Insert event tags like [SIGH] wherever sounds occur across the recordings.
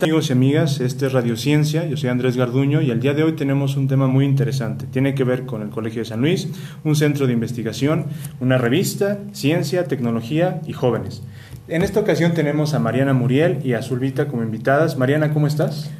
Amigos y amigas, este es Radiociencia, yo soy Andrés Garduño y el día de hoy tenemos un tema muy interesante. Tiene que ver con el Colegio de San Luis, un centro de investigación, una revista, ciencia, tecnología y jóvenes. En esta ocasión tenemos a Mariana Muriel y a Zulvita como invitadas. Mariana, ¿cómo estás?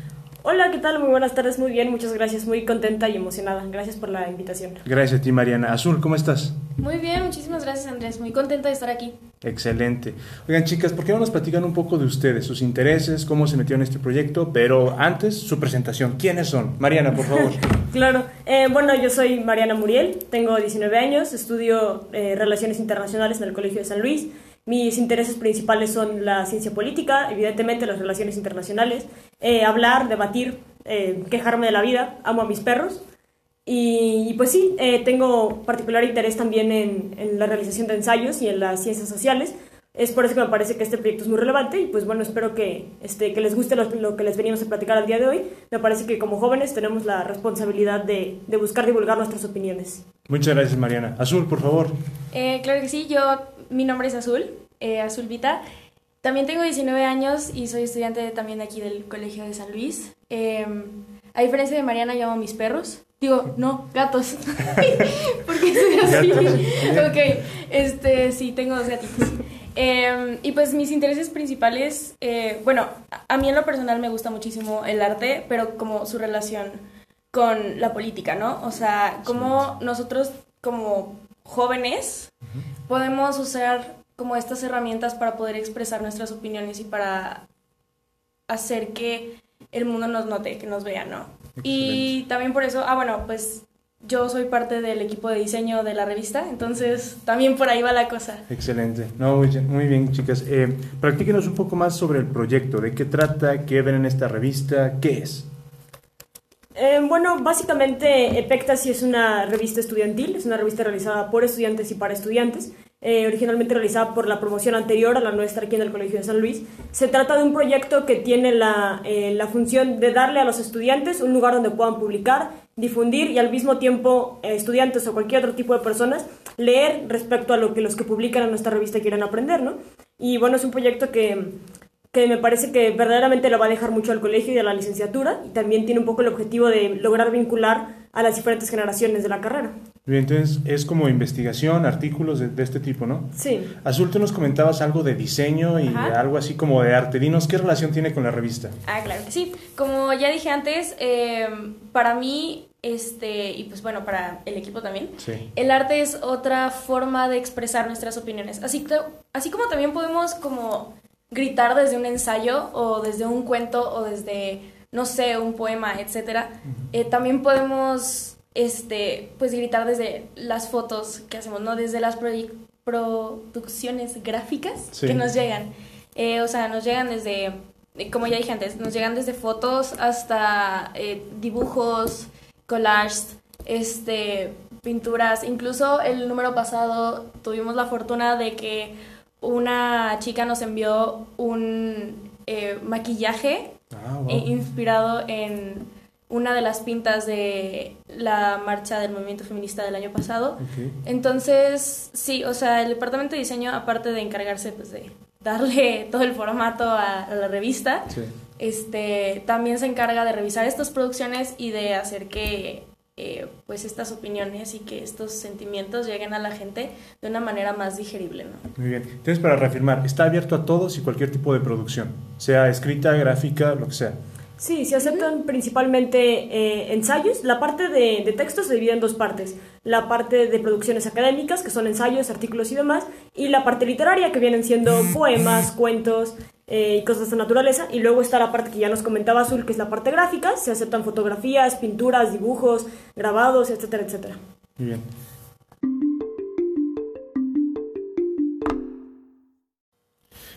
Hola, ¿qué tal? Muy buenas tardes, muy bien, muchas gracias, muy contenta y emocionada. Gracias por la invitación. Gracias a ti, Mariana. Azul, ¿cómo estás? Muy bien, muchísimas gracias, Andrés. Muy contenta de estar aquí. Excelente. Oigan, chicas, ¿por qué no nos platican un poco de ustedes, sus intereses, cómo se metió en este proyecto? Pero antes, su presentación. ¿Quiénes son? Mariana, por favor. [LAUGHS] claro. Eh, bueno, yo soy Mariana Muriel, tengo 19 años, estudio eh, Relaciones Internacionales en el Colegio de San Luis. Mis intereses principales son la ciencia política, evidentemente las relaciones internacionales, eh, hablar, debatir, eh, quejarme de la vida, amo a mis perros. Y, pues sí, eh, tengo particular interés también en, en, la realización de ensayos y en las ciencias sociales. Es por eso que me parece que este proyecto es muy relevante y pues bueno, espero que, este, que les guste lo, lo que les venimos a platicar al día de hoy. Me parece que como jóvenes tenemos la responsabilidad de, de buscar divulgar nuestras opiniones. Muchas gracias, Mariana. Azul, por favor. claro que sí, yo mi nombre es Azul, eh, Azul Vita. También tengo 19 años y soy estudiante también aquí del Colegio de San Luis. Em, a diferencia de Mariana, llamo a mis perros. Digo, no, gatos. [LAUGHS] Porque soy así. ok, este, sí, tengo dos gatitos. Em, y pues mis intereses principales, eh, bueno, a mí en lo personal me gusta muchísimo el arte, pero como su relación con la política, ¿no? O sea, como nosotros como jóvenes podemos usar como estas herramientas para poder expresar nuestras opiniones y para hacer que el mundo nos note, que nos vea, ¿no? Y también por eso, ah, bueno, pues yo soy parte del equipo de diseño de la revista, entonces también por ahí va la cosa. Excelente. No, muy bien, chicas. Eh, practíquenos un poco más sobre el proyecto, de qué trata, qué ven en esta revista, qué es. Eh, bueno, básicamente Epectas es una revista estudiantil, es una revista realizada por estudiantes y para estudiantes, eh, originalmente realizada por la promoción anterior a la nuestra aquí en el Colegio de San Luis. Se trata de un proyecto que tiene la, eh, función de darle a los estudiantes un lugar donde puedan publicar, difundir y al mismo tiempo estudiantes o cualquier otro tipo de personas leer respecto a lo que los que publican en nuestra revista quieren aprender, ¿no? Y bueno, es un proyecto que que me parece que verdaderamente lo va a dejar mucho al colegio y a la licenciatura y también tiene un poco el objetivo de lograr vincular a las diferentes generaciones de la carrera. Bien, entonces es como investigación, artículos de, este tipo, ¿no? Sí. Azul, tú nos comentabas algo de diseño y algo así como de arte. Dinos, ¿qué relación tiene con la revista? Ah, claro que sí. Como ya dije antes, eh, para mí este, y pues bueno, para el equipo también, sí. el arte es otra forma de expresar nuestras opiniones. Así, así como también podemos como gritar desde un ensayo o desde un cuento o desde, no sé, un poema, etcétera, eh, también podemos, este, pues gritar desde las fotos que hacemos, ¿no? Desde las producciones gráficas que nos llegan. Eh, o sea, nos llegan desde, como ya dije antes, nos llegan desde fotos hasta eh, dibujos, collages, este, pinturas. Incluso el número pasado tuvimos la fortuna de que una chica nos envió un eh, maquillaje ah, inspirado en una de las pintas de la marcha del movimiento feminista del año pasado. Entonces, sí, o sea, el departamento de diseño, aparte de encargarse pues, de darle [LAUGHS] todo el formato a, la revista, este, también se encarga de revisar estas producciones y de hacer que eh, pues estas opiniones y que estos sentimientos lleguen a la gente de una manera más digerible. ¿no? Muy bien. Entonces, para reafirmar, está abierto a todos y cualquier tipo de producción, sea escrita, gráfica, lo que sea. Sí, se aceptan principalmente eh, ensayos. La parte de, de texto se divide en dos partes. La parte de producciones académicas, que son ensayos, artículos y demás, y la parte literaria, que vienen siendo poemas, cuentos, eh, y cosas de naturaleza. Y luego está la parte que ya nos comentaba Azul, que es la parte gráfica. Se aceptan fotografías, pinturas, dibujos, grabados, etcétera, etcétera. Muy bien.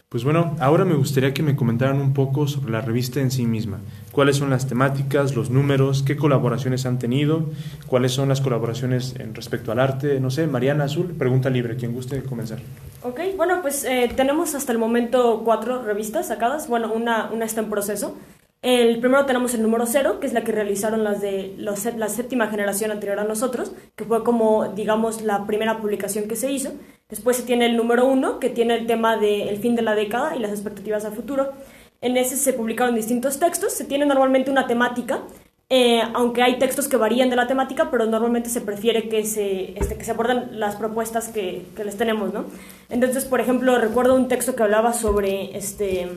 Pues bueno, ahora me gustaría que me comentaran un poco sobre la revista en sí misma. ¿Cuáles son las temáticas, los números, qué colaboraciones han tenido, cuáles son las colaboraciones en respecto al arte? No sé, Mariana Azul, pregunta libre, quien guste comenzar. Ok, bueno, pues eh, tenemos hasta el momento cuatro revistas sacadas. Bueno, una, una está en proceso. El primero tenemos el número cero, que es la que realizaron las de la séptima generación anterior a nosotros, que fue como, digamos, la primera publicación que se hizo. Después se tiene el número uno, que tiene el tema del fin de la década y las expectativas al futuro. En ese se publicaron distintos textos, se tiene normalmente una temática, eh, aunque hay textos que varían de la temática, pero normalmente se prefiere que se, este, que se aborden las propuestas que, que, les tenemos, ¿no? Entonces, por ejemplo, recuerdo un texto que hablaba sobre, este,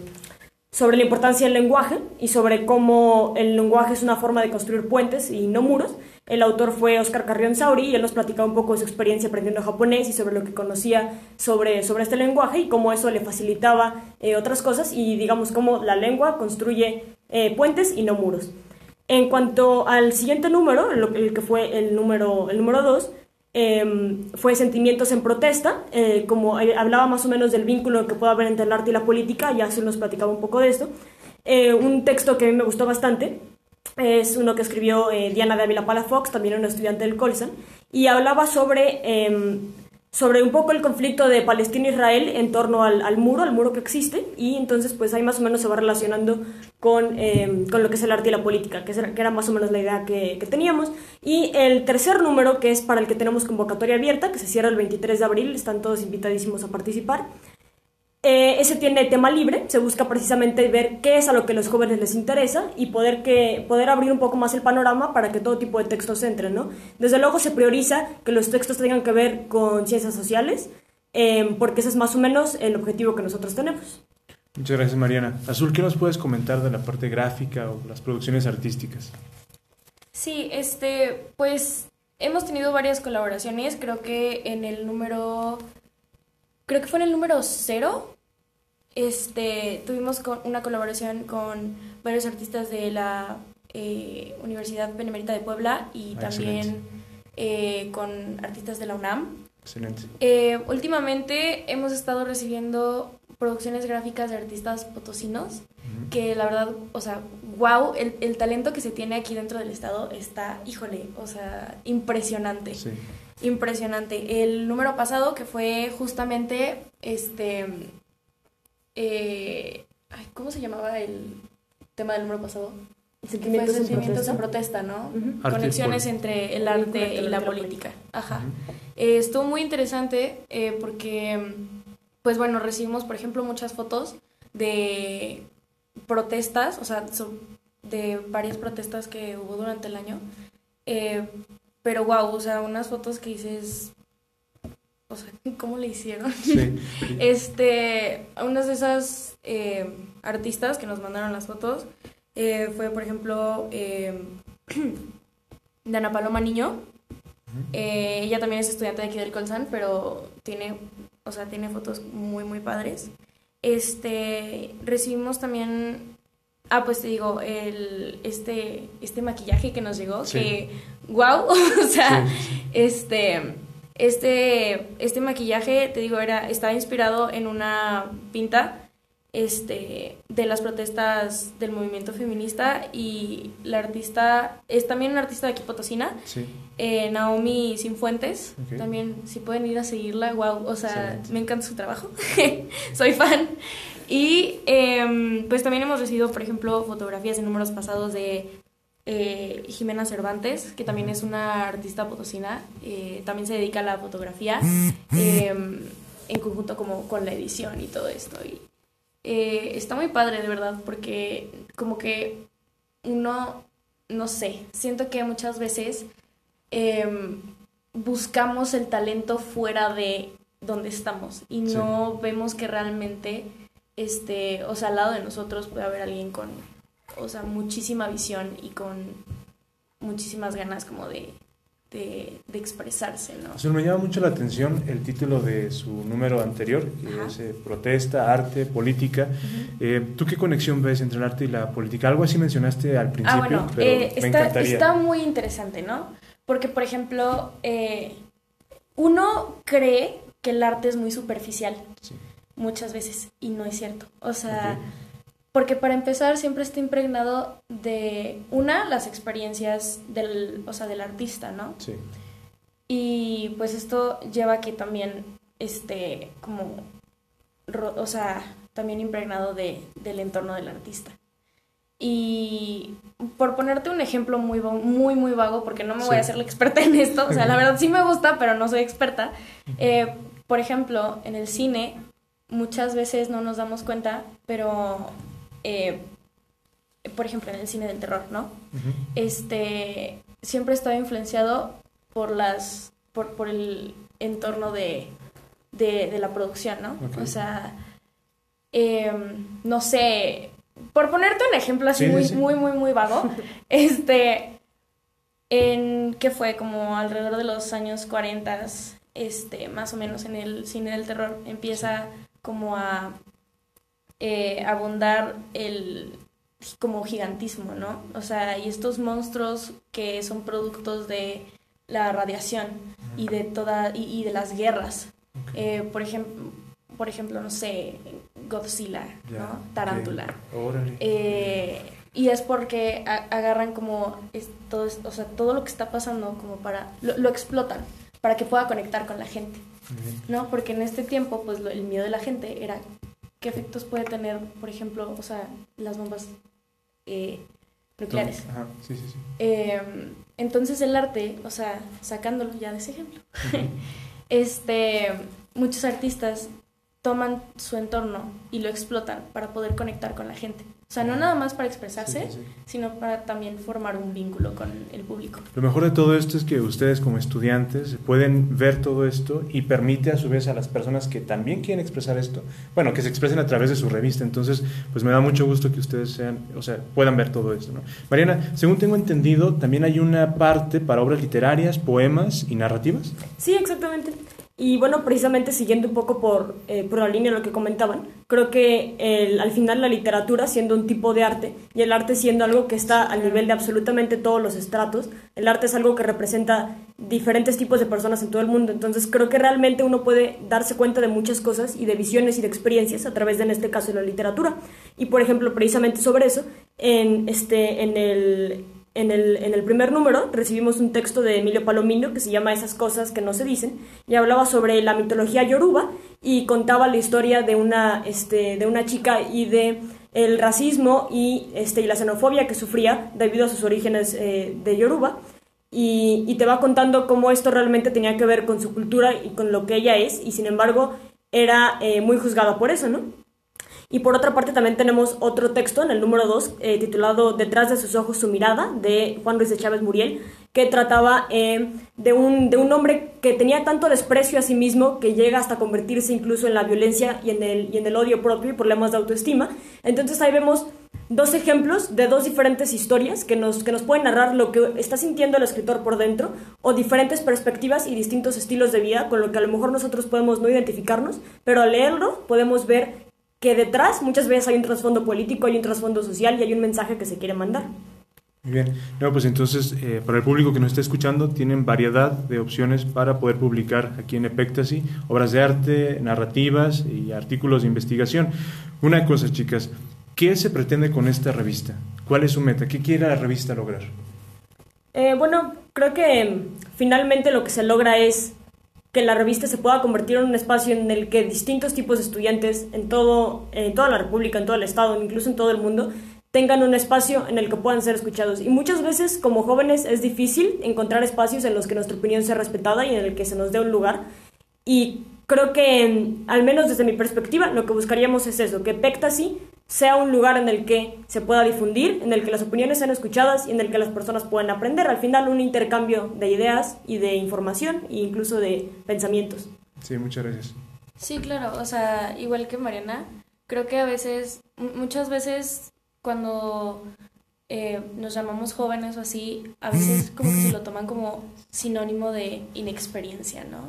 sobre la importancia del lenguaje y sobre cómo el lenguaje es una forma de construir puentes y no muros. El autor fue Oscar Carrión Sauri y él nos platicaba un poco de su experiencia aprendiendo japonés y sobre lo que conocía sobre, sobre este lenguaje y cómo eso le facilitaba eh, otras cosas y digamos cómo la lengua construye eh, puentes y no muros. En cuanto al siguiente número, el, que fue el número 2, el número dos, eh, fue Sentimientos en Protesta, eh, como eh, hablaba más o menos del vínculo que puede haber entre el arte y la política, ya se nos platicaba un poco de esto. Eh, un texto que a mí me gustó bastante es uno que escribió Diana de Avila Palafox, también una estudiante del Colsan, y hablaba sobre, eh, sobre un poco el conflicto de Palestina-Israel en torno al, al, muro, al muro que existe, y entonces pues ahí más o menos se va relacionando con, eh, con lo que es el arte y la política, que, era, que era más o menos la idea que, que, teníamos. Y el tercer número, que es para el que tenemos convocatoria abierta, que se cierra el 23 de abril, están todos invitadísimos a participar. Eh, ese tiene tema libre, se busca precisamente ver qué es a lo que los jóvenes les interesa y poder, que, poder abrir un poco más el panorama para que todo tipo de textos entren, ¿no? Desde luego se prioriza que los textos tengan que ver con ciencias sociales, eh, porque ese es más o menos el objetivo que nosotros tenemos. Muchas gracias, Mariana. Azul, ¿qué nos puedes comentar de la parte gráfica o las producciones artísticas? Sí, este, pues hemos tenido varias colaboraciones, creo que en el número creo que fue en el número cero, este, tuvimos con una colaboración con varios artistas de la eh, Universidad Benemérita de Puebla y ah, también eh, con artistas de la UNAM. Excelente. Eh, últimamente hemos estado recibiendo producciones gráficas de artistas potosinos, uh -huh. que la verdad, o sea, wow, el, el, talento que se tiene aquí dentro del estado está, híjole, o sea, impresionante. Sí impresionante. El número pasado, que fue justamente este. Eh, ay, ¿Cómo se llamaba el tema del número pasado? Sentimientos, fue sentimientos en protesta, ¿no? Uh -huh. Conexiones entre el arte y la política. Ajá. Uh -huh. eh, estuvo muy interesante eh, porque, pues bueno, recibimos, por ejemplo, muchas fotos de protestas, o sea, de varias protestas que hubo durante el año. Eh, pero wow, o sea, unas fotos que dices, o sea, [LAUGHS] ¿cómo le hicieron? Sí. [LAUGHS] este, unas de esas eh, artistas que nos mandaron las fotos eh, fue, por ejemplo, eh, [CLEARS THROAT] Dana Paloma Niño. Ella también es estudiante de aquí del Colsan, pero tiene, o sea, tiene fotos muy, muy padres. Este, recibimos también Ah, pues te digo, el, este, este maquillaje que nos llegó, Sí. que, wow, [LAUGHS] o sea, Sí, este, este, este maquillaje, te digo, era, estaba inspirado en una pinta, este, de las protestas del movimiento feminista y la artista, es también una artista de aquí Potosina, Sí. eh, Naomi Sinfuentes, Ok. también si pueden ir a seguirla, wow, o sea, Excelente. me encanta su trabajo, [LAUGHS] soy fan. Y eh, pues también hemos recibido, por ejemplo, fotografías en números pasados de eh, Jimena Cervantes, que también es una artista potosina, eh, también se dedica a la fotografía, eh, en conjunto como con la edición y todo esto. Y eh, está muy padre, de verdad, porque como que uno, no sé, siento que muchas veces eh, buscamos el talento fuera de donde estamos y no Sí. vemos que realmente, este, o sea, al lado de nosotros puede haber alguien con, o sea, muchísima visión y con muchísimas ganas como de, de, de expresarse, ¿no? O me llama mucho la atención el título de su número anterior, que Ajá. es eh, Protesta, Arte, Política. Eh, ¿Tú qué conexión ves entre el arte y la política? Algo así mencionaste al principio, Ah, bueno, pero eh, me está, encantaría. está muy interesante, ¿no? Porque, por ejemplo, eh, uno cree que el arte es muy superficial Sí. Muchas veces y no es cierto. O sea, porque para empezar siempre está impregnado de, una, las experiencias del, o sea, del artista, ¿no? Sí. Y pues esto lleva a que también, este, como, o sea, también impregnado de, del entorno del artista. Y por ponerte un ejemplo muy, muy, muy vago, porque no me voy a hacer la experta en esto, o sea, la [LAUGHS] verdad sí me gusta, pero no soy experta. eh, por ejemplo, en el cine muchas veces no nos damos cuenta, pero, eh, por ejemplo, en el cine del terror, ¿no? Este, siempre estaba influenciado por las, por, por el entorno de, de, la producción, ¿no? O sea, em, no sé, por ponerte un ejemplo así muy, muy, muy, muy vago, [LAUGHS] este, en, ¿qué fue? Como alrededor de los años 40, este, más o menos en el cine del terror, empieza como a eh, abundar el como gigantismo, ¿no? O sea, y estos monstruos que son productos de la radiación y de toda y, de las guerras. Eh, por ejemplo, por ejemplo, no sé, Godzilla, ¿no? Tarántula. Eh, y es porque agarran como todo, o sea, todo lo que está pasando como para lo explotan para que pueda conectar con la gente, ¿no? Porque en este tiempo, pues el miedo de la gente era qué efectos puede tener, por ejemplo, o sea, las bombas eh, nucleares. Ajá, sí, sí, sí. Em, entonces el arte, o sea, sacándolo ya de ese ejemplo, [LAUGHS] este, muchos artistas toman su entorno y lo explotan para poder conectar con la gente. O sea, no nada más para expresarse, sino para también formar un vínculo con el público. Lo mejor de todo esto es que ustedes como estudiantes pueden ver todo esto y permite a su vez a las personas que también quieren expresar esto, bueno, que se expresen a través de su revista. Entonces, pues me da mucho gusto que ustedes sean, o sea, puedan ver todo esto. ¿no? Mariana, según tengo entendido, también hay una parte para obras literarias, poemas y narrativas. Sí, exactamente. Y bueno, precisamente siguiendo un poco por, eh, por la línea de lo que comentaban, creo que el, al final la literatura siendo un tipo de arte y el arte siendo algo que está al nivel de absolutamente todos los estratos, el arte es algo que representa diferentes tipos de personas en todo el mundo. Entonces creo que realmente uno puede darse cuenta de muchas cosas y de visiones y de experiencias a través de, en este caso, la literatura. Y por ejemplo, precisamente sobre eso, en, este, en el en el, en el primer número recibimos un texto de Emilio Palomino que se llama Esas cosas que no se dicen y hablaba sobre la mitología yoruba y contaba la historia de una, este, de una chica y de el racismo y, este, y la xenofobia que sufría debido a sus orígenes eh, de Yoruba. Y, y, te va contando cómo esto realmente tenía que ver con su cultura y con lo que ella es, y sin embargo era eh, muy juzgada por eso, ¿no? Y por otra parte también tenemos otro texto en el número 2 eh, titulado Detrás de sus ojos su mirada de Juan Luis de Chávez Muriel que trataba eh, de, un, de un hombre que tenía tanto desprecio a sí mismo que llega hasta convertirse incluso en la violencia y en el, y en el odio propio y problemas de autoestima. Entonces ahí vemos dos ejemplos de dos diferentes historias que nos, que nos pueden narrar lo que está sintiendo el escritor por dentro o diferentes perspectivas y distintos estilos de vida con lo que a lo mejor nosotros podemos no identificarnos, pero al leerlo podemos ver que detrás muchas veces hay un trasfondo político, hay un trasfondo social y hay un mensaje que se quiere mandar. Muy bien. No, pues entonces, eh, para el público que nos está escuchando, tienen variedad de opciones para poder publicar aquí en Epectasy obras de arte, narrativas y artículos de investigación. Una cosa, chicas, ¿qué se pretende con esta revista? ¿Cuál es su meta? ¿Qué quiere la revista lograr? Eh, bueno, creo que finalmente lo que se logra es que la revista se pueda convertir en un espacio en el que distintos tipos de estudiantes en, todo, en toda la República, en todo el Estado, incluso en todo el mundo, tengan un espacio en el que puedan ser escuchados. Y muchas veces como jóvenes es difícil encontrar espacios en los que nuestra opinión sea respetada y en el que se nos dé un lugar. Y creo que, al menos desde mi perspectiva, lo que buscaríamos es eso, que Pectasy sea un lugar en el que se pueda difundir, en el que las opiniones sean escuchadas y en el que las personas puedan aprender. Al final, un intercambio de ideas y de información e incluso de pensamientos. Sí, muchas gracias. Sí, claro, o sea, igual que Mariana, creo que a veces, muchas veces cuando eh, nos llamamos jóvenes o así, a veces como que se lo toman como sinónimo de inexperiencia, ¿no?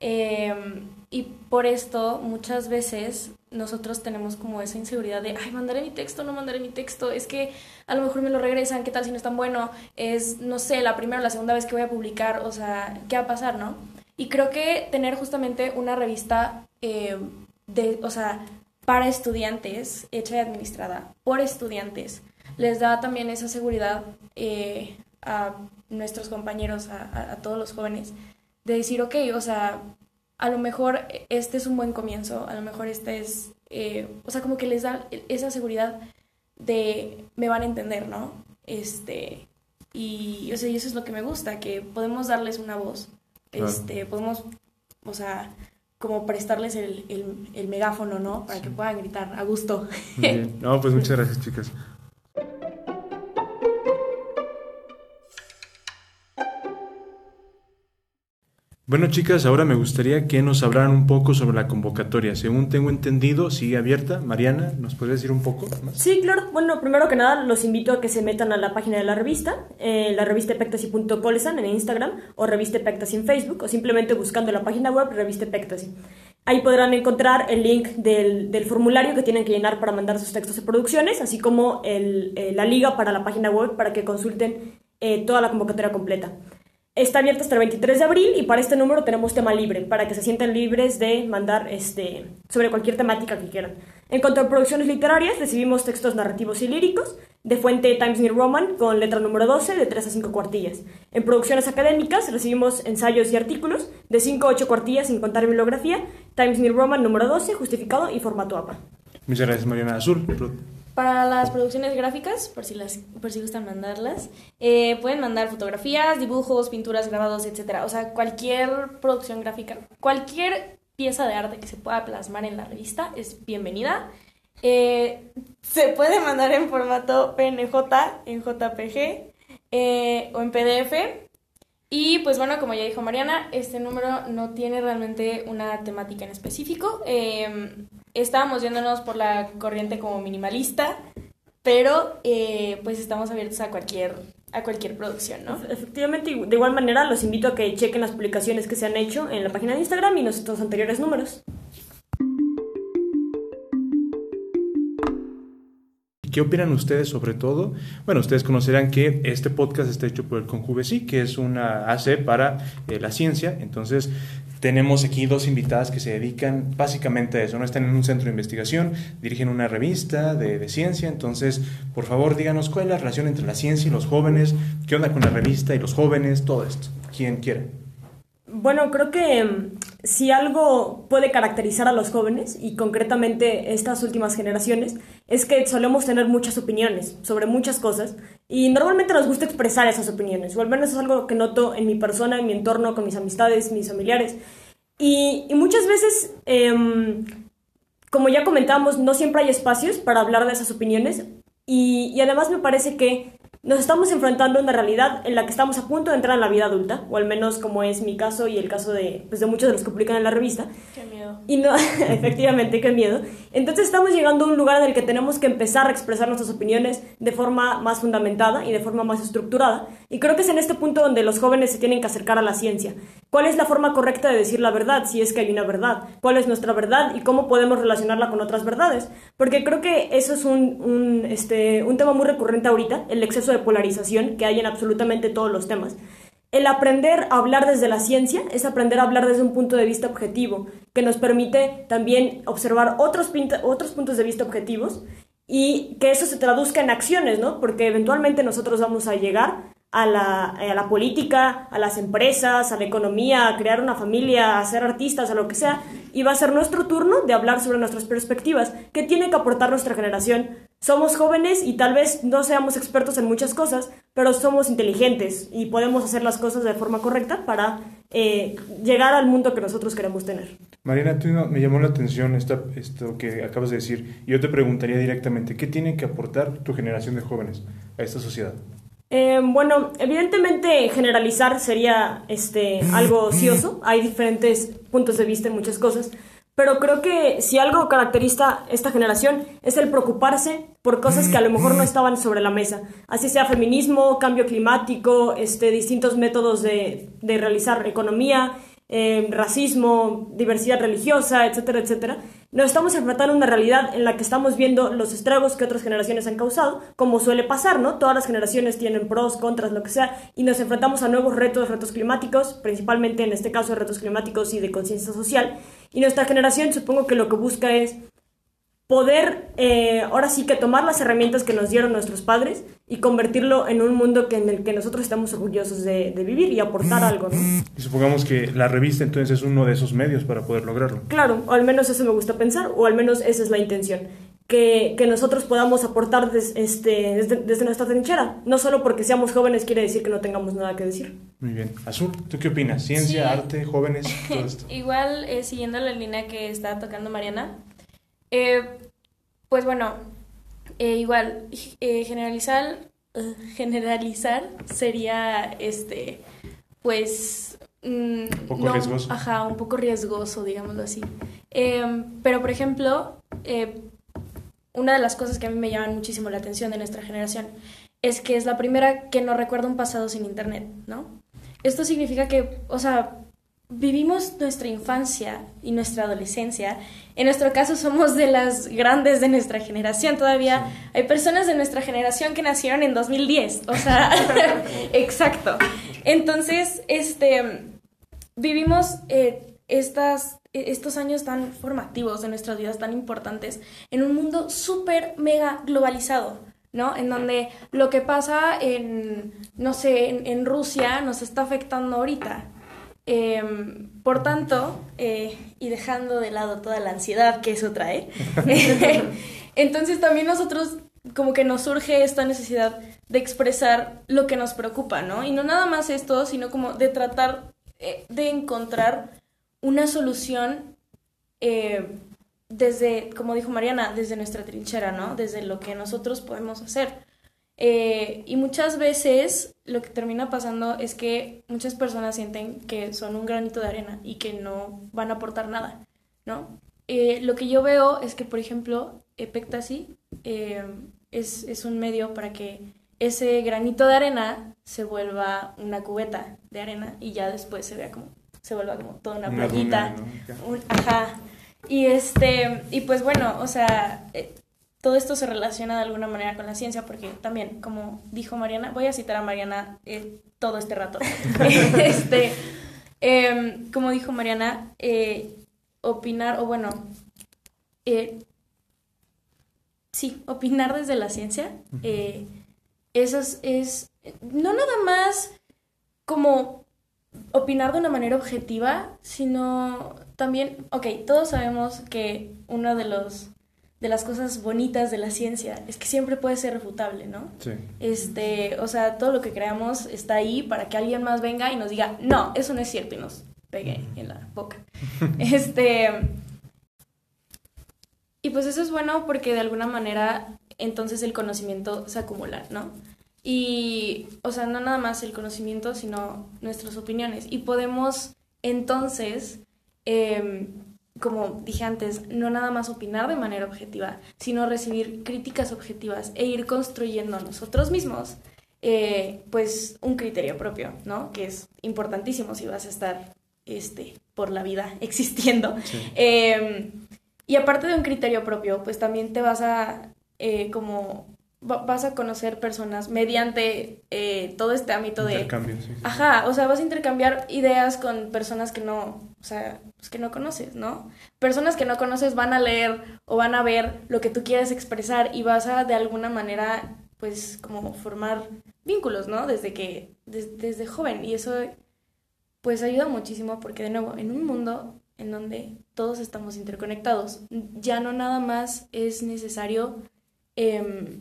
Em, y por esto muchas veces nosotros tenemos como esa inseguridad de, ay, mandaré mi texto, no mandaré mi texto, es que a lo mejor me lo regresan, ¿qué tal si no es tan bueno? Es, no sé, la primera o la segunda vez que voy a publicar, o sea, ¿qué va a pasar, no? Y creo que tener justamente una revista em, de, o sea, para estudiantes, hecha y administrada por estudiantes, les da también esa seguridad eh, a nuestros compañeros, a, a todos los jóvenes, de decir, ok, o sea, a lo mejor este es un buen comienzo, a lo mejor este es, eh, o sea, como que les da esa seguridad de me van a entender, ¿no? Este, y, o sea, y eso es lo que me gusta, que podemos darles una voz, este, podemos, o sea, como prestarles el, el, el megáfono, ¿no? Para que puedan gritar a gusto. Bien. No, pues muchas gracias, chicas. Bueno, chicas, ahora me gustaría que nos hablaran un poco sobre la convocatoria. Según tengo entendido, sigue abierta. Mariana, ¿nos podrías decir un poco más? Sí, claro. Bueno, primero que nada, los invito a que se metan a la página de la revista, eh, la revista Epectasi.colesan en Instagram o revista Epectasi en Facebook o simplemente buscando la página web revista Epectasi. Ahí podrán encontrar el link del, formulario que tienen que llenar para mandar sus textos de producciones, así como eh, la liga para la página web para que consulten eh, toda la convocatoria completa. Está abierta hasta el 23 de abril y para este número tenemos tema libre, para que se sientan libres de mandar este, sobre cualquier temática que quieran. En cuanto a producciones literarias, recibimos textos narrativos y líricos, de fuente Times New Roman con letra número 12 de 3 a 5 cuartillas. En producciones académicas recibimos ensayos y artículos de 5 a 8 cuartillas sin contar bibliografía, Times New Roman número 12, justificado y formato APA. Muchas gracias, Mariana Azul. Para las producciones gráficas, por si, las, por si gustan mandarlas, eh, pueden mandar fotografías, dibujos, pinturas, grabados, etc. O sea, cualquier producción gráfica, cualquier pieza de arte que se pueda plasmar en la revista es bienvenida. Eh, se puede mandar en formato PNJ, en JPG eh, o en PDF. Y pues bueno, como ya dijo Mariana, este número no tiene realmente una temática en específico. Estábamos yéndonos por la corriente como minimalista, pero eh, pues estamos abiertos a cualquier a cualquier producción, ¿no? Efectivamente, de igual manera los invito a que chequen las publicaciones que se han hecho en la página de Instagram y nuestros anteriores números. ¿Qué opinan ustedes sobre todo? Bueno, ustedes conocerán que este podcast está hecho por el CONJUVESI, que es una AC para eh, la ciencia. Entonces, tenemos aquí dos invitadas que se dedican básicamente a eso, ¿no? Están en un centro de investigación, dirigen una revista de, de, ciencia, entonces, por favor, díganos cuál es la relación entre la ciencia y los jóvenes, qué onda con la revista y los jóvenes, todo esto, quien quiera. Bueno, creo que si algo puede caracterizar a los jóvenes, y concretamente estas últimas generaciones, es que solemos tener muchas opiniones sobre muchas cosas, y normalmente nos gusta expresar esas opiniones, o al menos es algo que noto en mi persona, en mi entorno, con mis amistades, mis familiares. Y, y muchas veces, eh, como ya comentamos, no siempre hay espacios para hablar de esas opiniones, y, y además me parece que nos estamos enfrentando a una realidad en la que estamos a punto de entrar en la vida adulta, o al menos como es mi caso y el caso de, pues, de muchos de los que publican en la revista. Qué miedo. Y no, [LAUGHS] efectivamente, qué miedo. Entonces estamos llegando a un lugar en el que tenemos que empezar a expresar nuestras opiniones de forma más fundamentada y de forma más estructurada. Y creo que es en este punto donde los jóvenes se tienen que acercar a la ciencia. ¿Cuál es la forma correcta de decir la verdad, si es que hay una verdad? ¿Cuál es nuestra verdad y cómo podemos relacionarla con otras verdades? Porque creo que eso es un, un, este, un tema muy recurrente ahorita, el exceso de polarización que hay en absolutamente todos los temas. El aprender a hablar desde la ciencia es aprender a hablar desde un punto de vista objetivo, que nos permite también observar otros, otros puntos de vista objetivos y que eso se traduzca en acciones, ¿no? Porque eventualmente nosotros vamos a llegar a la, a la, política, a las empresas, a la economía, a crear una familia, a ser artistas, a lo que sea, y va a ser nuestro turno de hablar sobre nuestras perspectivas, qué tiene que aportar nuestra generación. Somos jóvenes y tal vez no seamos expertos en muchas cosas, pero somos inteligentes y podemos hacer las cosas de forma correcta para eh, llegar al mundo que nosotros queremos tener. Marina, tú me llamó la atención esta, esto que acabas de decir. Yo te preguntaría directamente, ¿qué tiene que aportar tu generación de jóvenes a esta sociedad? Eh, bueno, evidentemente generalizar sería este, algo ocioso. Hay diferentes puntos de vista en muchas cosas. Pero creo que si algo caracteriza esta generación es el preocuparse por cosas que a lo mejor no estaban sobre la mesa. Así sea feminismo, cambio climático, este, distintos métodos de, de realizar economía, eh, racismo, diversidad religiosa, etcétera, etcétera. Nos estamos enfrentando a una realidad en la que estamos viendo los estragos que otras generaciones han causado, como suele pasar, ¿no? Todas las generaciones tienen pros, contras, lo que sea, y nos enfrentamos a nuevos retos, retos climáticos, principalmente en este caso retos climáticos y de conciencia social. Y nuestra generación supongo que lo que busca es poder eh, ahora sí que tomar las herramientas que nos dieron nuestros padres y convertirlo en un mundo que, en el que nosotros estamos orgullosos de, de, vivir y aportar algo, ¿no? Y supongamos que la revista entonces es uno de esos medios para poder lograrlo. Claro, o al menos eso me gusta pensar, o al menos esa es la intención. que, que nosotros podamos aportar este, desde, nuestra trinchera. No solo porque seamos jóvenes quiere decir que no tengamos nada que decir. Muy bien. Azul, ¿tú qué opinas? Ciencia, arte, jóvenes, todo [LAUGHS] esto. Igual, eh, siguiendo la línea que está tocando Mariana, eh, pues bueno, eh, igual, generalizar, generalizar sería, este, pues... Mm, un poco riesgoso. Ajá, un poco riesgoso, digámoslo así. Em, pero, por ejemplo, una de las cosas que a mí me llaman muchísimo la atención de nuestra generación es que es la primera que no recuerda un pasado sin Internet, ¿no? Esto significa que, o sea, vivimos nuestra infancia y nuestra adolescencia. En nuestro caso somos de las grandes de nuestra generación. Todavía hay personas de nuestra generación que nacieron en 2010. O sea, [LAUGHS] exacto. Entonces, este, vivimos eh, estas estos años tan formativos de nuestras vidas, tan importantes, en un mundo súper mega globalizado, ¿no? En donde lo que pasa en, no sé, en, Rusia nos está afectando ahorita. Em, por tanto, eh, y dejando de lado toda la ansiedad que eso trae, [LAUGHS] entonces también nosotros como que nos surge esta necesidad de expresar lo que nos preocupa, ¿no? Y no nada más esto, sino como de tratar eh, de encontrar una solución eh, desde, como dijo Mariana, desde nuestra trinchera, ¿no? Desde lo que nosotros podemos hacer. Eh, y muchas veces lo que termina pasando es que muchas personas sienten que son un granito de arena y que no van a aportar nada, ¿no? Eh, lo que yo veo es que, por ejemplo, Epectasy es, es un medio para que ese granito de arena se vuelva una cubeta de arena y ya después se vea como se vuelva como toda una, playita. ajá. Y este, y pues bueno, o sea, eh, todo esto se relaciona de alguna manera con la ciencia, porque también, como dijo Mariana, voy a citar a Mariana eh, todo este rato. [LAUGHS] este, em, como dijo Mariana, eh, opinar, o bueno, sí, opinar desde la ciencia, eso es, no nada más como opinar de una manera objetiva, sino también, ok, todos sabemos que una de los de las cosas bonitas de la ciencia es que siempre puede ser refutable, ¿no? Sí. Este, o sea, todo lo que creamos está ahí para que alguien más venga y nos diga, no, eso no es cierto y nos pegue en la boca. [LAUGHS] este, y pues eso es bueno porque de alguna manera entonces el conocimiento se acumula, ¿no? Y, o sea, no nada más el conocimiento, sino nuestras opiniones. Y podemos entonces, em, como dije antes, no nada más opinar de manera objetiva, sino recibir críticas objetivas e ir construyendo nosotros mismos, eh, pues, un criterio propio, ¿no? Que es importantísimo si vas a estar este, por la vida [LAUGHS] existiendo. Em, y aparte de un criterio propio, pues también te vas a eh, como vas a conocer personas mediante eh, todo este ámbito de... Intercambio, sí, Ajá, o sea, vas a intercambiar ideas con personas que no, o sea, pues que no conoces, ¿no? Personas que no conoces van a leer o van a ver lo que tú quieres expresar y vas a de alguna manera, pues, como formar vínculos, ¿no? Desde que, desde joven. Y eso, pues, ayuda muchísimo porque, de nuevo, en un mundo en donde todos estamos interconectados, ya no nada más es necesario... Eh,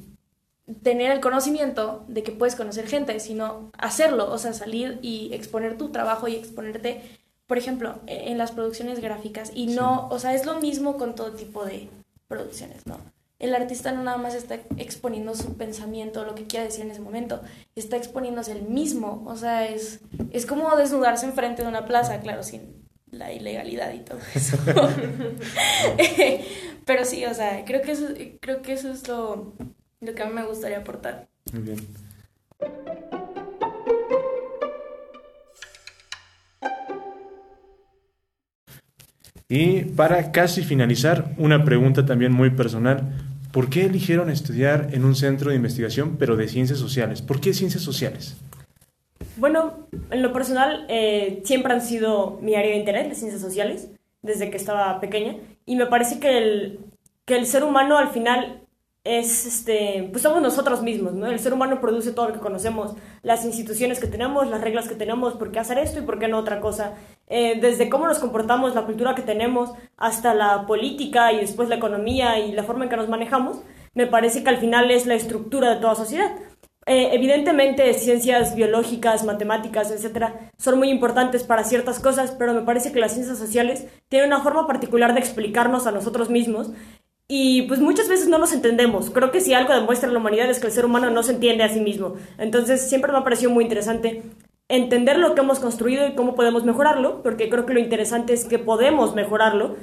tener el conocimiento de que puedes conocer gente, sino hacerlo, o sea, salir y exponer tu trabajo y exponerte, por ejemplo, e-, en las producciones gráficas. Y no, o sea, es lo mismo con todo tipo de producciones, ¿no? El artista no nada más está exponiendo su pensamiento, lo que quiera decir en ese momento, está exponiéndose el mismo, o sea, es, es como desnudarse enfrente de una plaza, claro, sin la ilegalidad y todo eso. [LAUGHS] Pero sí, o sea, creo que eso, creo que eso es lo, lo que a mí me gustaría aportar. Muy bien. Y para casi finalizar, una pregunta también muy personal. ¿Por qué eligieron estudiar en un centro de investigación, pero de ciencias sociales? ¿Por qué ciencias sociales? Bueno, en lo personal, eh, siempre han sido mi área de interés, las ciencias sociales, desde que estaba pequeña. Y me parece que el, que el ser humano al final es, este, pues somos nosotros mismos, ¿no? El ser humano produce todo lo que conocemos, las instituciones que tenemos, las reglas que tenemos, por qué hacer esto y por qué no otra cosa. Eh, desde cómo nos comportamos, la cultura que tenemos, hasta la política y después la economía y la forma en que nos manejamos, me parece que al final es la estructura de toda sociedad. Eh, evidentemente, ciencias biológicas, matemáticas, etcétera, son muy importantes para ciertas cosas, pero me parece que las ciencias sociales tienen una forma particular de explicarnos a nosotros mismos y pues muchas veces no nos entendemos. Creo que si algo demuestra la humanidad es que el ser humano no se entiende a sí mismo. Entonces siempre me ha parecido muy interesante entender lo que hemos construido y cómo podemos mejorarlo, porque creo que lo interesante es que podemos mejorarlo,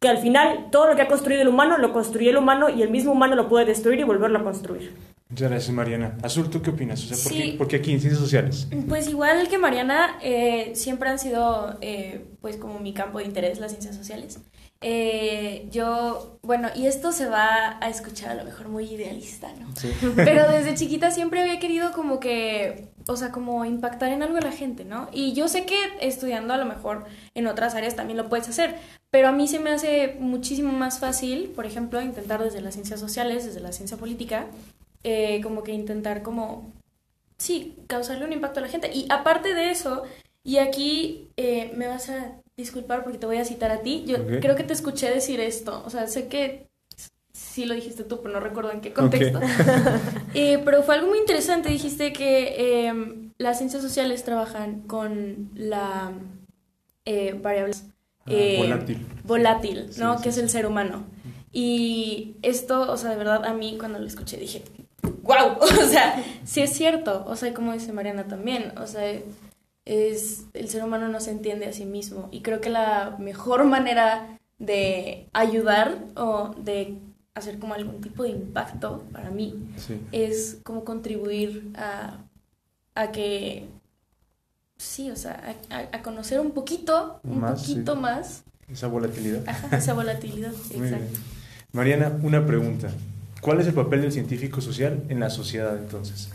que al final todo lo que ha construido el humano lo construye el humano y el mismo humano lo puede destruir y volverlo a construir. Muchas gracias, Mariana. Azul, ¿tú qué opinas? O sea, ¿por, qué, aquí en ciencias sociales? Pues igual que Mariana, eh, siempre han sido eh, pues como mi campo de interés las ciencias sociales. Eh, yo, bueno, y esto se va a escuchar a lo mejor muy idealista, ¿no? Sí. [LAUGHS] Pero desde chiquita siempre había querido como que, o sea, como impactar en algo a la gente, ¿no? Y yo sé que estudiando a lo mejor en otras áreas también lo puedes hacer, pero a mí se me hace muchísimo más fácil, por ejemplo, intentar desde las ciencias sociales, desde la ciencia política, eh, como que intentar como, sí, causarle un impacto a la gente. Y aparte de eso, y aquí eh, me vas a disculpar porque te voy a citar a ti. Yo creo que te escuché decir esto. O sea, sé que sí lo dijiste tú, pero no recuerdo en qué contexto. [LAUGHS] Eh, pero fue algo muy interesante. Dijiste que em, las ciencias sociales trabajan con la eh, variable ah, eh, volátil. Volátil, ¿no? que es el ser humano. Y esto, o sea, de verdad, a mí cuando lo escuché dije, wow, [LAUGHS] o sea, sí es cierto. O sea, como dice Mariana también, o sea, es el ser humano no se entiende a sí mismo y creo que la mejor manera de ayudar o de hacer como algún tipo de impacto para mí es como contribuir a, a, que sí, o sea, a, conocer un poquito, un poquito más. Esa volatilidad. esa volatilidad, [LAUGHS] exacto. Mariana, una pregunta. ¿Cuál es el papel del científico social en la sociedad entonces?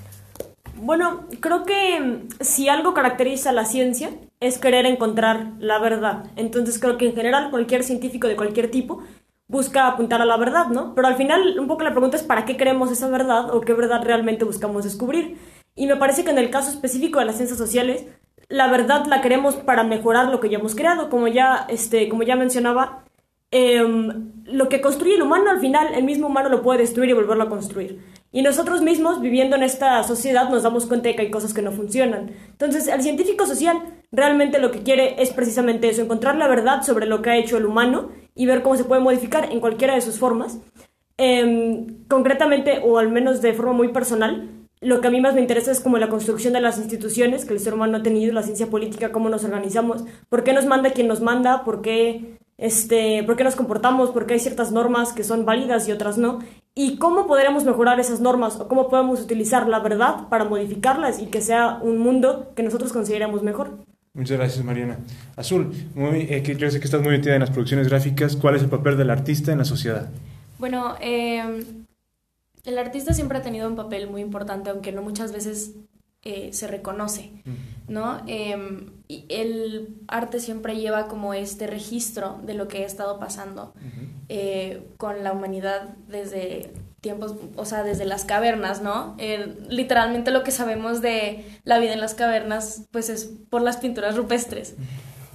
Bueno, creo que mm, si algo caracteriza a la ciencia es querer encontrar la verdad. Entonces creo que en general cualquier científico de cualquier tipo busca apuntar a la verdad, ¿no? Pero al final un poco la pregunta es ¿para qué queremos esa verdad o qué verdad realmente buscamos descubrir? Y me parece que en el caso específico de las ciencias sociales, la verdad la queremos para mejorar lo que ya hemos creado, como ya, este, como ya mencionaba, em, lo que construye el humano al final el mismo humano lo puede destruir y volverlo a construir. Y nosotros mismos, viviendo en esta sociedad, nos damos cuenta de que hay cosas que no funcionan. Entonces, el científico social realmente lo que quiere es precisamente eso, encontrar la verdad sobre lo que ha hecho el humano y ver cómo se puede modificar en cualquiera de sus formas. Em, concretamente, o al menos de forma muy personal, lo que a mí más me interesa es como la construcción de las instituciones que el ser humano ha tenido, la ciencia política, cómo nos organizamos, por qué nos manda quien nos manda, por qué, este, por qué nos comportamos, por qué hay ciertas normas que son válidas y otras no, y cómo podremos mejorar esas normas o cómo podemos utilizar la verdad para modificarlas y que sea un mundo que nosotros consideremos mejor. Muchas gracias, Mariana. Azul, muy, eh, yo sé que estás muy metida en las producciones gráficas. ¿Cuál es el papel del artista en la sociedad? Bueno, eh, el artista siempre ha tenido un papel muy importante, aunque no muchas veces eh, se reconoce, ¿no? Em, el arte siempre lleva como este registro de lo que ha estado pasando eh, con la humanidad desde tiempos, o sea, desde las cavernas, ¿no? literalmente lo que sabemos de la vida en las cavernas, pues es por las pinturas rupestres.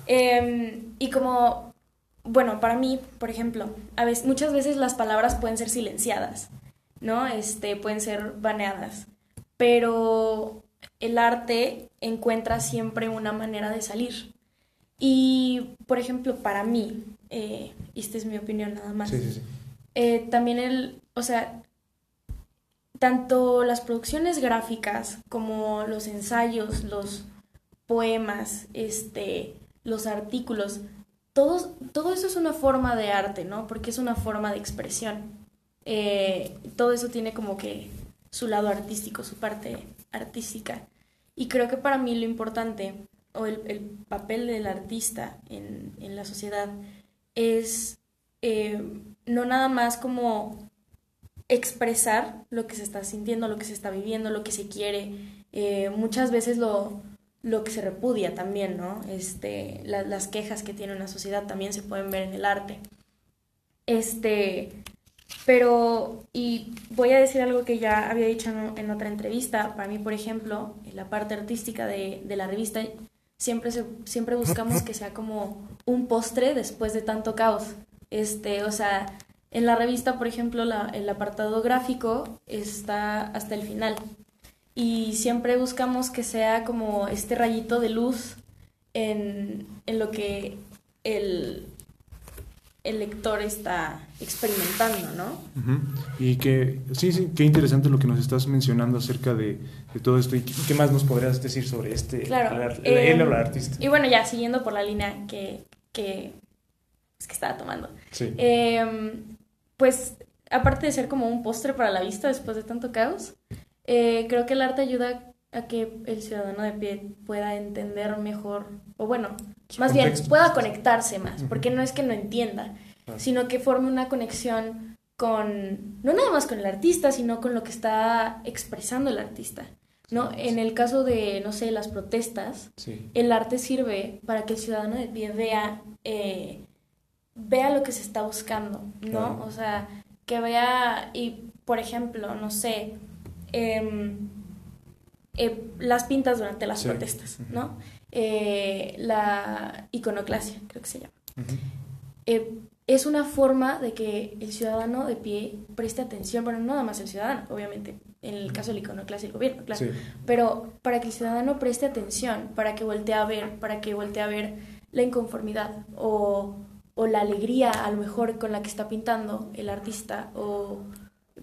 Em, y como, bueno, para mí, por ejemplo, a veces, muchas veces las palabras pueden ser silenciadas, ¿no? Este, pueden ser baneadas, pero el arte encuentra siempre una manera de salir. Y, por ejemplo, para mí, eh, esta es mi opinión nada más, eh, también el, o sea, tanto las producciones gráficas como los ensayos, los poemas, este, los artículos, todos, todo eso es una forma de arte, ¿no? Porque es una forma de expresión. Eh, todo eso tiene como que su lado artístico, su parte artística. Y creo que para mí lo importante, o el, papel del artista en, la sociedad, es eh, no nada más como expresar lo que se está sintiendo, lo que se está viviendo, lo que se quiere. Eh, muchas veces lo, lo que se repudia también, ¿no? Este, las quejas que tiene una sociedad también se pueden ver en el arte. Este, Pero, y voy a decir algo que ya había dicho en, otra entrevista, para mí, por ejemplo, la parte artística de, de la revista, siempre, siempre buscamos que sea como un postre después de tanto caos. Este, o sea, en la revista, por ejemplo, la, el apartado gráfico está hasta el final. Y siempre buscamos que sea como este rayito de luz en, en lo que el, el lector está experimentando, ¿no? Y que, sí, sí, qué interesante lo que nos estás mencionando acerca de, de todo esto. ¿Y qué, más nos podrías decir sobre este, claro, él o la artista? Y bueno, ya siguiendo por la línea que, que, pues, que estaba tomando. Sí. Eh, pues aparte de ser como un postre para la vista después de tanto caos, eh, creo que el arte ayuda a que el ciudadano de pie pueda entender mejor, o bueno, más bien pueda conectarse más, porque no es que no entienda, sino que forme una conexión con, no nada más con el artista, sino con lo que está expresando el artista. ¿no? En el caso de, no sé, las protestas, Sí. el arte sirve para que el ciudadano de pie vea, eh, vea lo que se está buscando, ¿no? Claro. O sea, que vea, y por ejemplo, no sé, em, eh, las pintas durante las Sí. protestas. ¿no? Eh, la iconoclasia, creo que se llama. Eh, es una forma de que el ciudadano de pie preste atención, bueno, no nada más el ciudadano, obviamente, en el caso de la iconoclasia el gobierno, claro, Sí. pero para que el ciudadano preste atención, para que voltee a ver, para que voltee a ver la inconformidad o, o la alegría a lo mejor con la que está pintando el artista o,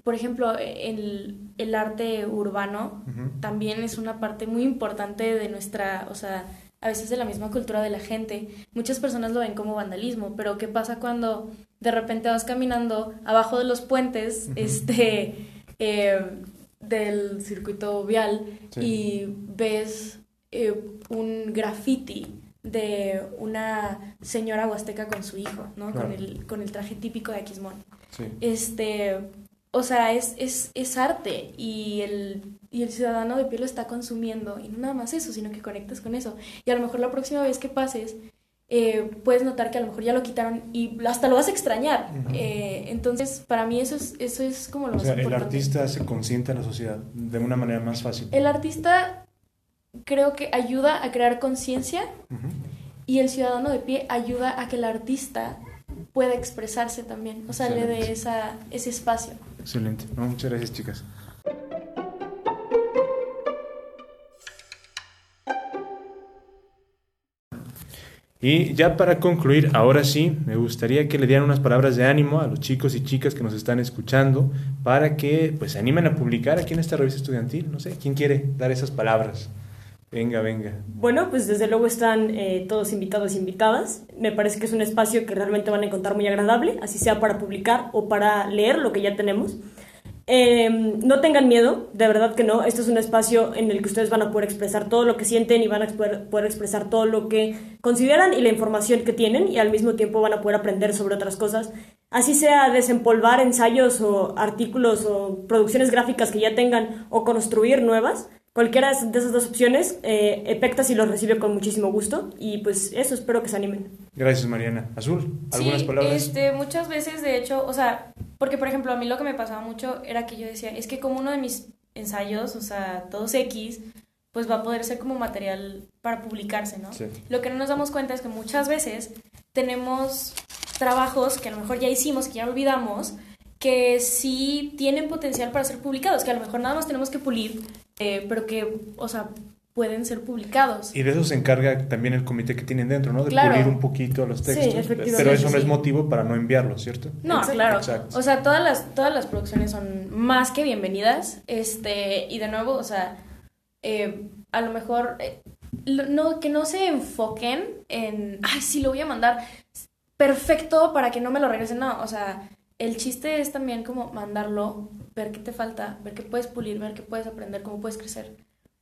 por ejemplo, el, el arte urbano también es una parte muy importante de nuestra, o sea, a veces de la misma cultura de la gente. Muchas personas lo ven como vandalismo, pero ¿qué pasa cuando de repente vas caminando abajo de los puentes, este, eh, del circuito vial Sí. y ves eh, un graffiti de una señora huasteca con su hijo, ¿no? Claro. Con el, con el traje típico de Aquismón Sí. este, o sea, es, es, es arte y el, y el ciudadano de pie lo está consumiendo y no nada más eso, sino que conectas con eso. Y a lo mejor la próxima vez que pases, eh, puedes notar que a lo mejor ya lo quitaron y hasta lo vas a extrañar. Ujú. Eh, entonces, para mí eso es, eso es como lo O más sea, el importante. artista se consiente a la sociedad de una manera más fácil. El artista creo que ayuda a crear conciencia Ujú. y el ciudadano de pie ayuda a que el artista pueda expresarse también, o sea, le dé esa, ese espacio. Excelente. No, muchas gracias, chicas. Y ya para concluir, ahora sí, me gustaría que le dieran unas palabras de ánimo a los chicos y chicas que nos están escuchando para que pues se animen a publicar aquí en esta revista estudiantil. No sé, ¿quién quiere dar esas palabras? Venga, venga. Bueno, pues desde luego están eh, todos invitados e invitadas. Me parece que es un espacio que realmente van a encontrar muy agradable, así sea para publicar o para leer lo que ya tenemos. Eh, no tengan miedo, de verdad que no. Este es un espacio en el que ustedes van a poder expresar todo lo que sienten y van a poder expresar todo lo que consideran y la información que tienen y al mismo tiempo van a poder aprender sobre otras cosas. Así sea desempolvar ensayos o artículos o producciones gráficas que ya tengan o construir nuevas. Cualquiera de esas dos opciones, eh, Epecta sí los recibe con muchísimo gusto y pues eso, espero que se animen. Gracias, Mariana. Azul, ¿algunas sí, palabras? Este, muchas veces, de hecho, o sea, porque por ejemplo, a mí lo que me pasaba mucho era que yo decía, es que como uno de mis ensayos, o sea, todos X, pues va a poder ser como material para publicarse, ¿no? Sí. Lo que no nos damos cuenta es que muchas veces tenemos trabajos que a lo mejor ya hicimos, que ya olvidamos, que sí tienen potencial para ser publicados, que a lo mejor nada más tenemos que pulir, eh, pero que, o sea, pueden ser publicados. Y de eso se encarga también el comité que tienen dentro, ¿no? De Claro. pulir un poquito los Sí, textos. efectivamente, pero eso no es sí. motivo para no enviarlos, ¿cierto? No, Exacto. claro. Exacto. O sea, todas las, todas las producciones son más que bienvenidas. Este, y de nuevo, o sea, eh, a lo mejor eh, no, que no se enfoquen en, ay, sí, lo voy a mandar perfecto para que no me lo regresen. No, o sea, el chiste es también como mandarlo, ver qué te falta, ver qué puedes pulir, ver qué puedes aprender, cómo puedes crecer.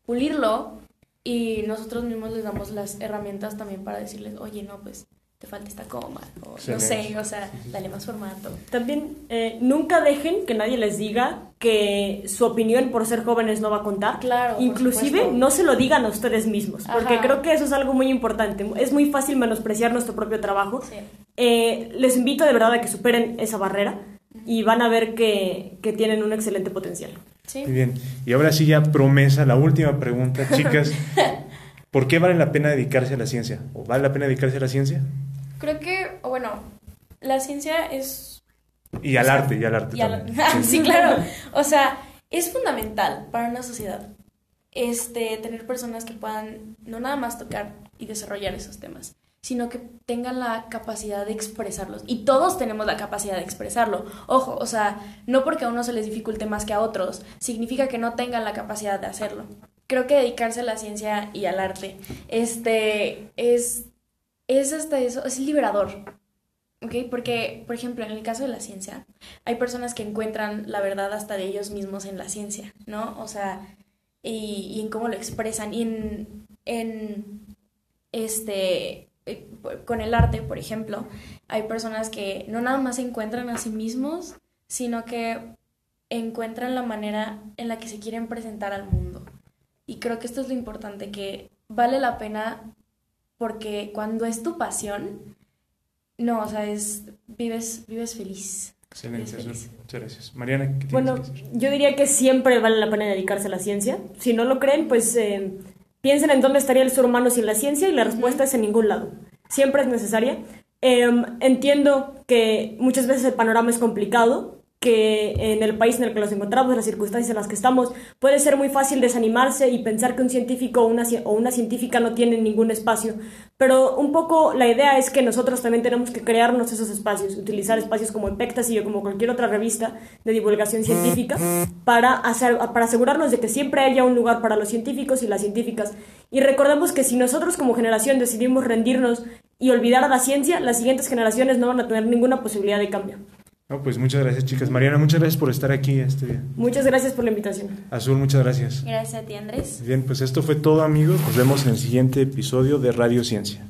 Pulirlo y nosotros mismos les damos las herramientas también para decirles, oye, no, pues te falta esta coma, o no Excelente. sé, o sea, dale más formato. También eh, nunca dejen que nadie les diga que su opinión por ser jóvenes no va a contar. Claro, Inclusive no se lo digan a ustedes mismos, porque Ajá. creo que eso es algo muy importante. Es muy fácil menospreciar nuestro propio trabajo. Sí. Eh, les invito de verdad a que superen esa barrera. y van a ver que, que tienen un excelente potencial. Sí. Muy bien. Y ahora sí ya promesa, la última pregunta, [LAUGHS] chicas. ¿Por qué vale la pena dedicarse a la ciencia? ¿O vale la pena dedicarse a la ciencia? Creo que, o bueno, la ciencia es... Y al arte, y al arte y al- también. [LAUGHS] sí, claro. O sea, es fundamental para una sociedad este, tener personas que puedan no nada más tocar y desarrollar esos temas, sino que tengan la capacidad de expresarlos. Y todos tenemos la capacidad de expresarlo. Ojo, o sea, no porque a uno se les dificulte más que a otros, significa que no tengan la capacidad de hacerlo. Creo que dedicarse a la ciencia y al arte este, es, es hasta eso, es liberador. ¿Ok? Porque, por ejemplo, en el caso de la ciencia, hay personas que encuentran la verdad hasta de ellos mismos en la ciencia, ¿no? O sea, y, y en cómo lo expresan. Y en, en este, con el arte, por ejemplo, hay personas que no nada más se encuentran a sí mismos, sino que encuentran la manera en la que se quieren presentar al mundo. Y creo que esto es lo importante, que vale la pena porque cuando es tu pasión, no, o sea, es vives, vives feliz. Excelente, Vives Azul. feliz. Muchas gracias. Mariana, ¿qué tienes Bueno, que decir? yo diría que siempre vale la pena dedicarse a la ciencia. Si no lo creen, pues eh, piensen en dónde estaría el ser humano sin la ciencia y la respuesta es en ningún lado. Siempre es necesaria. Em, entiendo que muchas veces el panorama es complicado, que en el país en el que nos encontramos, en las circunstancias en las que estamos, puede ser muy fácil desanimarse y pensar que un científico o una, o una científica no tienen ningún espacio. Pero un poco la idea es que nosotros también tenemos que crearnos esos espacios, utilizar espacios como Epectasy o como cualquier otra revista de divulgación científica para, para asegurarnos de que siempre haya un lugar para los científicos y las científicas. Y recordemos que si nosotros como generación decidimos rendirnos y olvidar a la ciencia, las siguientes generaciones no van a tener ninguna posibilidad de cambio. No, pues muchas gracias, chicas. Mariana, muchas gracias por estar aquí este día. Muchas gracias por la invitación. Azul, muchas gracias. Gracias a ti, Andrés. Bien, pues esto fue todo, amigos. Nos vemos en el siguiente episodio de Radio Ciencia.